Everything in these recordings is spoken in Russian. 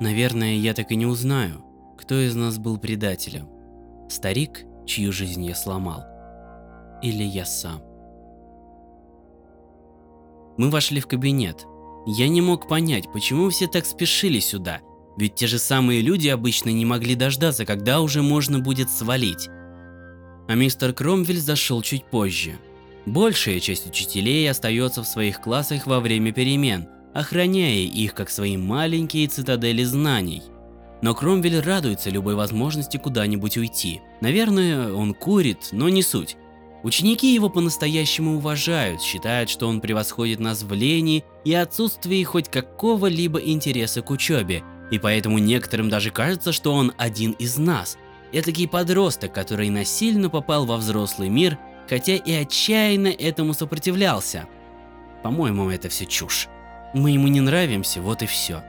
Наверное, я так и не узнаю, кто из нас был предателем. Старик, чью жизнь я сломал, или я сам. Мы вошли в кабинет. Я не мог понять, почему все так спешили сюда, ведь те же самые люди обычно не могли дождаться, когда уже можно будет свалить. А мистер Кромвель зашел чуть позже. Большая часть учителей остается в своих классах во время перемен, охраняя их как свои маленькие цитадели знаний. Но Кромвель радуется любой возможности куда-нибудь уйти. Наверное, он курит, но не суть. Ученики его по-настоящему уважают, считают, что он превосходит нас в лени и отсутствии хоть какого-либо интереса к учебе, и поэтому некоторым даже кажется, что он один из нас. Этакий подросток, который насильно попал во взрослый мир, хотя и отчаянно этому сопротивлялся. По-моему, это все чушь. Мы ему не нравимся, вот и все.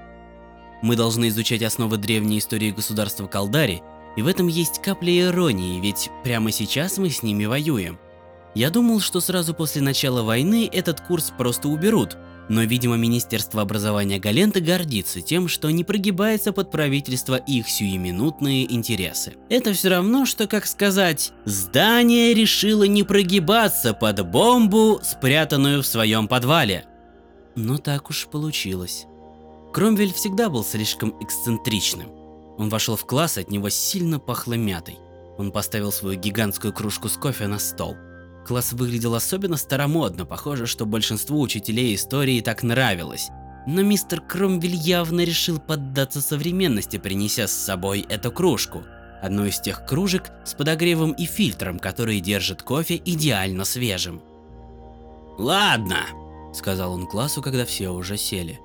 Мы должны изучать основы древней истории государства Калдари и в этом есть капля иронии, ведь прямо сейчас мы с ними воюем. Я думал, что сразу после начала войны этот курс просто уберут, но, видимо, Министерство образования Галента гордится тем, что не прогибается под правительство их сиюминутные интересы. Это все равно, что, как сказать, здание решило не прогибаться под бомбу, спрятанную в своем подвале. Но так уж получилось. Кромвель всегда был слишком эксцентричным. Он вошел в класс, от него сильно пахло мятой. Он поставил свою гигантскую кружку с кофе на стол. Класс выглядел особенно старомодно, похоже, что большинству учителей истории так нравилось. Но мистер Кромвель явно решил поддаться современности, принеся с собой эту кружку. Одну из тех кружек с подогревом и фильтром, которые держат кофе идеально свежим. «Ладно», — сказал он классу, когда все уже сели.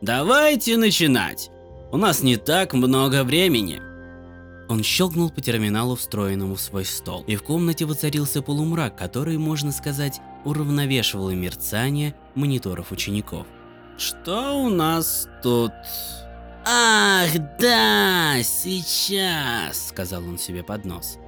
«Давайте начинать. У нас не так много времени. Он щелкнул по терминалу, встроенному в свой стол, и в комнате воцарился полумрак, который, можно сказать, уравновешивал мерцание мониторов учеников. Что у нас тут? Ах, да, сейчас, сказал он себе под нос.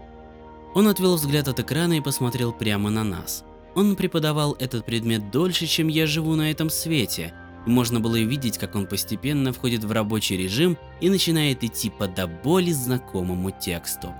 Он отвел взгляд от экрана и посмотрел прямо на нас. Он преподавал этот предмет дольше, чем я живу на этом свете, можно было видеть, как он постепенно входит в рабочий режим и начинает идти по до боли знакомому тексту.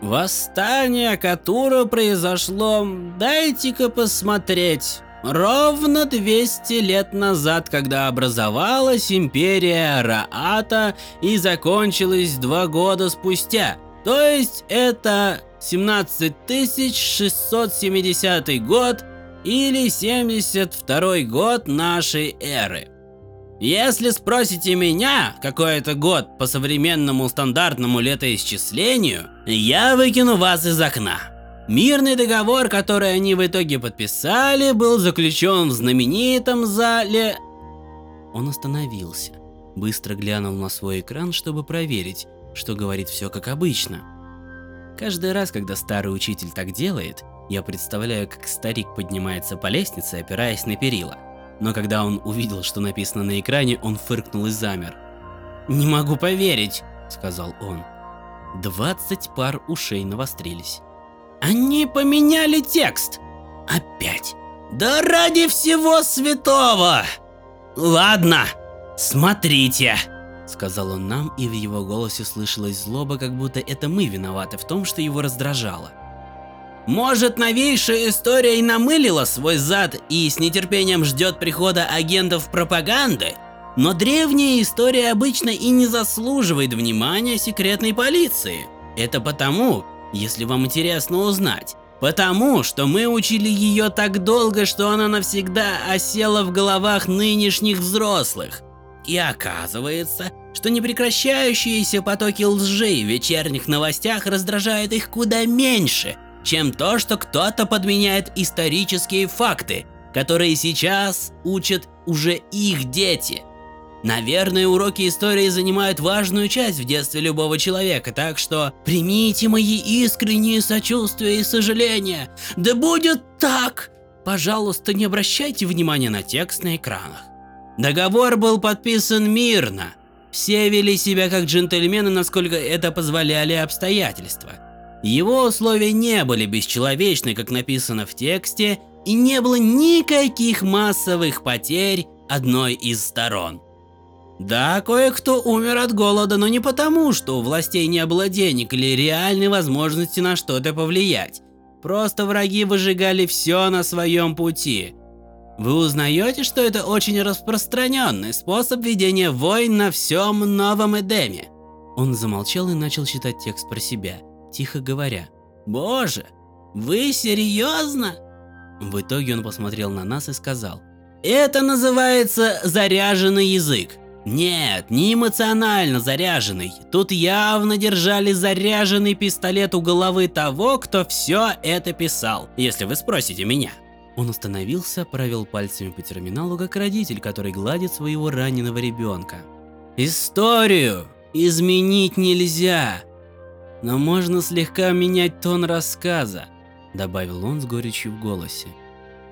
Восстание, которое произошло, дайте-ка посмотреть. Ровно 200 лет назад, когда образовалась империя Раата и закончилась два года спустя. То есть это 17670 год или 72 год нашей эры. Если спросите меня, какой это год по современному стандартному летоисчислению, я выкину вас из окна. Мирный договор, который они в итоге подписали, был заключен в знаменитом зале... Он остановился, быстро глянул на свой экран, чтобы проверить, что говорит все как обычно. Каждый раз, когда старый учитель так делает, я представляю, как старик поднимается по лестнице, опираясь на перила. Но когда он увидел, что написано на экране, он фыркнул и замер. «Не могу поверить», — сказал он. Двадцать пар ушей навострились. «Они поменяли текст! Опять! Да ради всего святого! Ладно, смотрите!» Сказал он нам, и в его голосе слышалась злоба, как будто это мы виноваты в том, что его раздражало. Может, новейшая история и намылила свой зад и с нетерпением ждет прихода агентов пропаганды, но древняя история обычно и не заслуживает внимания секретной полиции. Это потому, если вам интересно узнать, потому что мы учили ее так долго, что она навсегда осела в головах нынешних взрослых. И оказывается, что непрекращающиеся потоки лжи в вечерних новостях раздражают их куда меньше – чем то, что кто-то подменяет исторические факты, которые сейчас учат уже их дети. Наверное, уроки истории занимают важную часть в детстве любого человека, так что примите мои искренние сочувствия и сожаления. Да будет так! Пожалуйста, не обращайте внимания на текст на экранах. Договор был подписан мирно. Все вели себя как джентльмены, насколько это позволяли обстоятельства. Его условия не были бесчеловечны, как написано в тексте, и не было никаких массовых потерь одной из сторон. Да, кое-кто умер от голода, но не потому, что у властей не было денег или реальной возможности на что-то повлиять. Просто враги выжигали все на своем пути. Вы узнаете, что это очень распространенный способ ведения войн на всем Новом Эдеме. Он замолчал и начал читать текст про себя, тихо говоря. Боже, вы серьезно? В итоге он посмотрел на нас и сказал. Это называется заряженный язык. Нет, не эмоционально заряженный. Тут явно держали заряженный пистолет у головы того, кто все это писал, если вы спросите меня. Он остановился, провел пальцами по терминалу, как родитель, который гладит своего раненого ребенка. Историю изменить нельзя, но можно слегка менять тон рассказа, добавил он с горечью в голосе.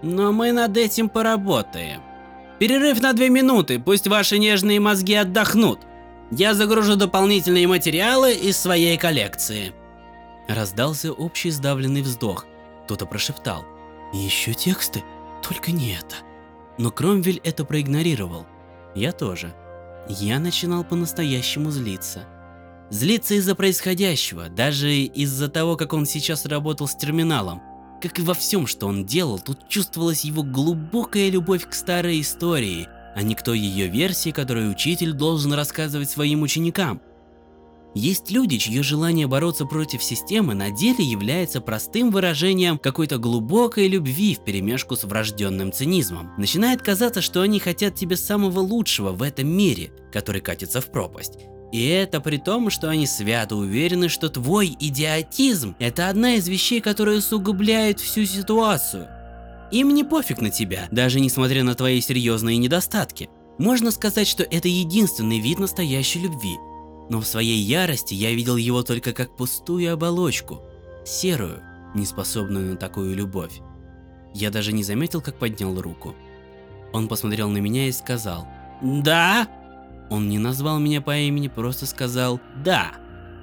Но мы над этим поработаем. Перерыв на две минуты, пусть ваши нежные мозги отдохнут. Я загружу дополнительные материалы из своей коллекции. Раздался общий сдавленный вздох. Кто-то прошептал. Еще тексты? Только не это. Но Кромвель это проигнорировал. Я тоже. Я начинал по-настоящему злиться. Злиться из-за происходящего, даже из-за того, как он сейчас работал с терминалом. Как и во всем, что он делал, тут чувствовалась его глубокая любовь к старой истории, а не к той ее версии, которую учитель должен рассказывать своим ученикам. Есть люди, чье желание бороться против системы на деле является простым выражением какой-то глубокой любви в перемешку с врожденным цинизмом. Начинает казаться, что они хотят тебе самого лучшего в этом мире, который катится в пропасть. И это при том, что они свято уверены, что твой идиотизм – это одна из вещей, которые усугубляют всю ситуацию. Им не пофиг на тебя, даже несмотря на твои серьезные недостатки. Можно сказать, что это единственный вид настоящей любви. Но в своей ярости я видел его только как пустую оболочку, серую, неспособную на такую любовь. Я даже не заметил, как поднял руку. Он посмотрел на меня и сказал «Да?» Он не назвал меня по имени, просто сказал «Да».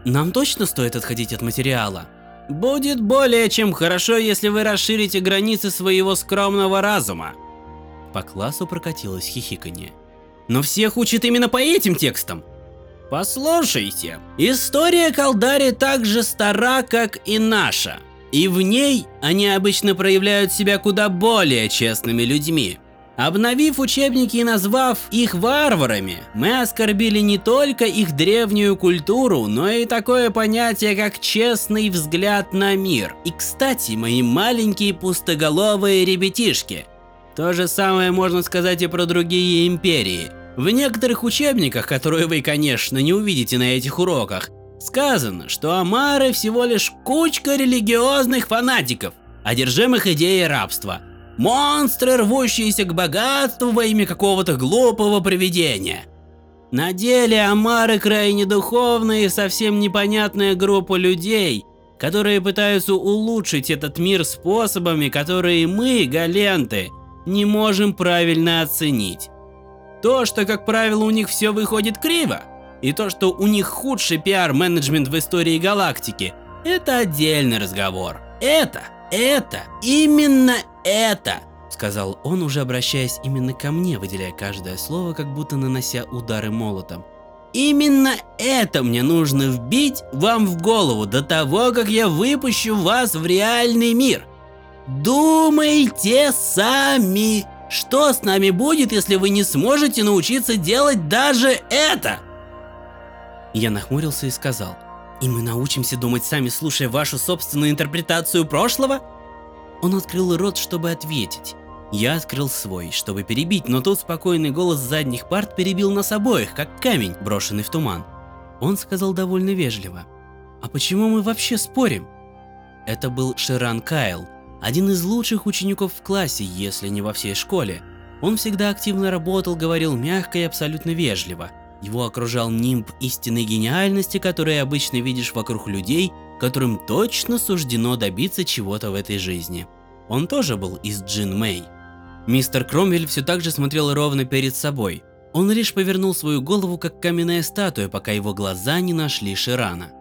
Нам точно стоит отходить от материала? Будет более чем хорошо, если вы расширите границы своего скромного разума. По классу прокатилось хихиканье. Но всех учат именно по этим текстам. Послушайте, история Калдари так же стара, как и наша. И в ней они обычно проявляют себя куда более честными людьми. Обновив учебники и назвав их варварами, мы оскорбили не только их древнюю культуру, но и такое понятие, как честный взгляд на мир. И кстати, мои маленькие пустоголовые ребятишки. То же самое можно сказать и про другие империи. В некоторых учебниках, которые вы, конечно, не увидите на этих уроках, сказано, что амары всего лишь кучка религиозных фанатиков, одержимых идеей рабства – Монстры, рвущиеся к богатству во имя какого-то глупого привидения. На деле Амары крайне духовная и совсем непонятная группа людей, которые пытаются улучшить этот мир способами, которые мы, галенты, не можем правильно оценить. То, что, как правило, у них все выходит криво, и то, что у них худший пиар-менеджмент в истории галактики, это отдельный разговор. Это, это, именно это!» Сказал он, уже обращаясь именно ко мне, выделяя каждое слово, как будто нанося удары молотом. Именно это мне нужно вбить вам в голову до того, как я выпущу вас в реальный мир. Думайте сами, что с нами будет, если вы не сможете научиться делать даже это? Я нахмурился и сказал, и мы научимся думать сами, слушая вашу собственную интерпретацию прошлого? Он открыл рот, чтобы ответить. Я открыл свой, чтобы перебить, но тут спокойный голос задних парт перебил нас обоих, как камень, брошенный в туман. Он сказал довольно вежливо. «А почему мы вообще спорим?» Это был Ширан Кайл, один из лучших учеников в классе, если не во всей школе. Он всегда активно работал, говорил мягко и абсолютно вежливо. Его окружал нимб истинной гениальности, который обычно видишь вокруг людей, которым точно суждено добиться чего-то в этой жизни. Он тоже был из Джин Мэй. Мистер Кромвель все так же смотрел ровно перед собой. Он лишь повернул свою голову, как каменная статуя, пока его глаза не нашли Ширана.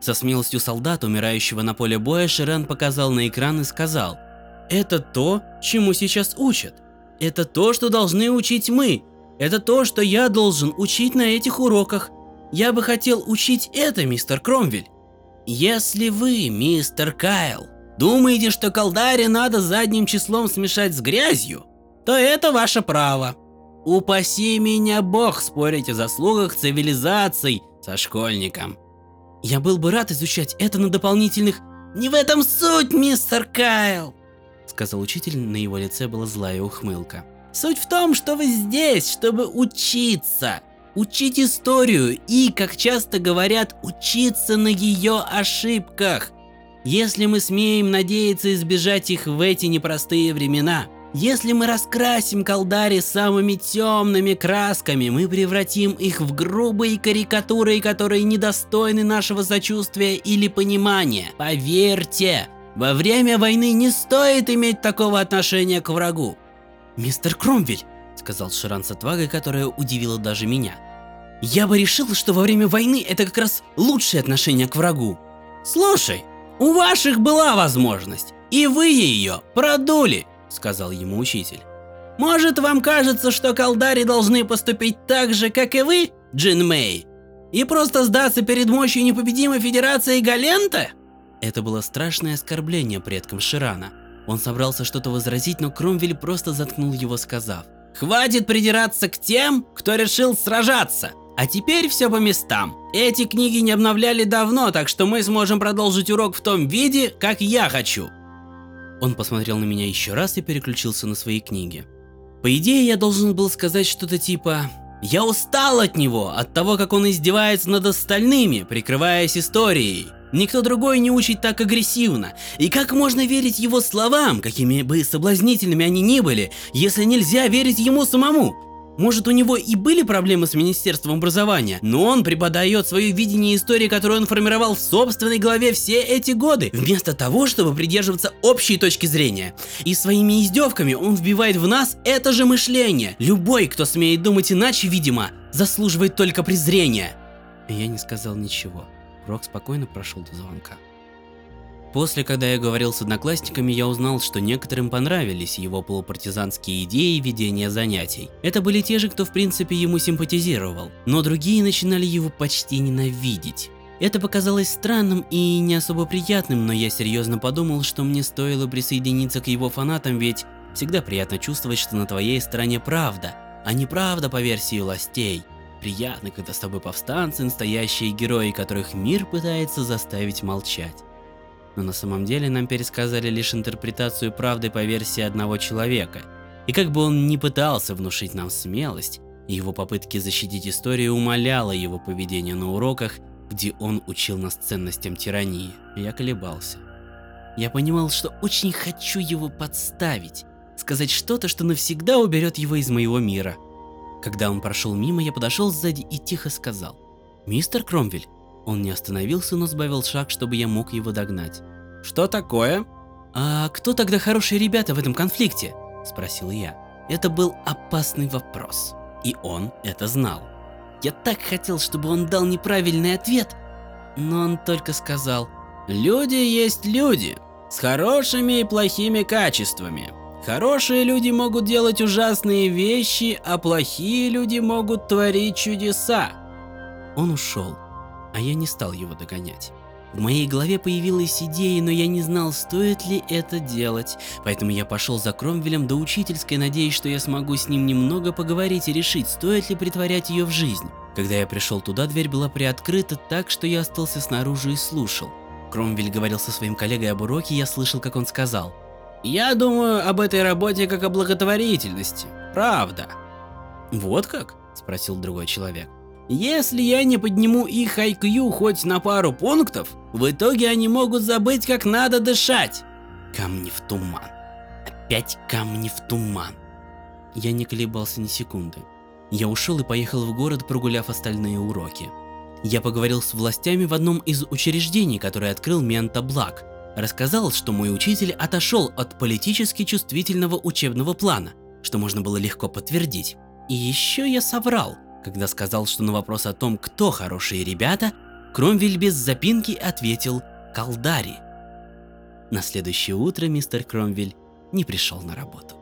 Со смелостью солдата, умирающего на поле боя, Ширан показал на экран и сказал, «Это то, чему сейчас учат. Это то, что должны учить мы. Это то, что я должен учить на этих уроках. Я бы хотел учить это, мистер Кромвель. Если вы, мистер Кайл, думаете, что колдари надо задним числом смешать с грязью, то это ваше право. Упаси меня бог спорить о заслугах цивилизаций со школьником. Я был бы рад изучать это на дополнительных... Не в этом суть, мистер Кайл, сказал учитель, на его лице была злая ухмылка. Суть в том, что вы здесь, чтобы учиться. Учить историю и, как часто говорят, учиться на ее ошибках. Если мы смеем надеяться избежать их в эти непростые времена, если мы раскрасим колдари самыми темными красками, мы превратим их в грубые карикатуры, которые недостойны нашего сочувствия или понимания. Поверьте, во время войны не стоит иметь такого отношения к врагу. «Мистер Кромвель», — сказал Ширан с отвагой, которая удивила даже меня. «Я бы решил, что во время войны это как раз лучшее отношение к врагу». «Слушай, у ваших была возможность, и вы ее продули», — сказал ему учитель. «Может, вам кажется, что колдари должны поступить так же, как и вы, Джин Мэй, и просто сдаться перед мощью непобедимой Федерации Галента?» Это было страшное оскорбление предкам Ширана. Он собрался что-то возразить, но Кромвель просто заткнул его, сказав. «Хватит придираться к тем, кто решил сражаться! А теперь все по местам. Эти книги не обновляли давно, так что мы сможем продолжить урок в том виде, как я хочу». Он посмотрел на меня еще раз и переключился на свои книги. По идее, я должен был сказать что-то типа «Я устал от него, от того, как он издевается над остальными, прикрываясь историей». Никто другой не учит так агрессивно. И как можно верить его словам, какими бы соблазнительными они ни были, если нельзя верить ему самому? Может, у него и были проблемы с Министерством образования, но он преподает свое видение истории, которую он формировал в собственной голове все эти годы, вместо того, чтобы придерживаться общей точки зрения. И своими издевками он вбивает в нас это же мышление. Любой, кто смеет думать иначе, видимо, заслуживает только презрения. Я не сказал ничего. Рок спокойно прошел до звонка. После, когда я говорил с одноклассниками, я узнал, что некоторым понравились его полупартизанские идеи ведения занятий. Это были те же, кто в принципе ему симпатизировал, но другие начинали его почти ненавидеть. Это показалось странным и не особо приятным, но я серьезно подумал, что мне стоило присоединиться к его фанатам, ведь всегда приятно чувствовать, что на твоей стороне правда, а не правда по версии властей. Приятно, когда с тобой повстанцы, настоящие герои, которых мир пытается заставить молчать. Но на самом деле нам пересказали лишь интерпретацию правды по версии одного человека. И как бы он ни пытался внушить нам смелость, его попытки защитить историю умаляло его поведение на уроках, где он учил нас ценностям тирании. Я колебался. Я понимал, что очень хочу его подставить, сказать что-то, что навсегда уберет его из моего мира – когда он прошел мимо, я подошел сзади и тихо сказал. «Мистер Кромвель». Он не остановился, но сбавил шаг, чтобы я мог его догнать. «Что такое?» «А кто тогда хорошие ребята в этом конфликте?» – спросил я. Это был опасный вопрос, и он это знал. Я так хотел, чтобы он дал неправильный ответ, но он только сказал «Люди есть люди, с хорошими и плохими качествами. Хорошие люди могут делать ужасные вещи, а плохие люди могут творить чудеса. Он ушел, а я не стал его догонять. В моей голове появилась идея, но я не знал, стоит ли это делать, поэтому я пошел за Кромвелем до учительской, надеясь, что я смогу с ним немного поговорить и решить, стоит ли притворять ее в жизнь. Когда я пришел туда, дверь была приоткрыта так, что я остался снаружи и слушал. Кромвель говорил со своим коллегой об уроке, я слышал, как он сказал – я думаю об этой работе как о благотворительности. Правда. Вот как? Спросил другой человек. Если я не подниму их IQ хоть на пару пунктов, в итоге они могут забыть, как надо дышать. Камни в туман. Опять камни в туман. Я не колебался ни секунды. Я ушел и поехал в город, прогуляв остальные уроки. Я поговорил с властями в одном из учреждений, которое открыл Мента Блак, Рассказал, что мой учитель отошел от политически чувствительного учебного плана, что можно было легко подтвердить. И еще я соврал, когда сказал, что на вопрос о том, кто хорошие ребята, Кромвель без запинки ответил «Калдари». На следующее утро мистер Кромвель не пришел на работу.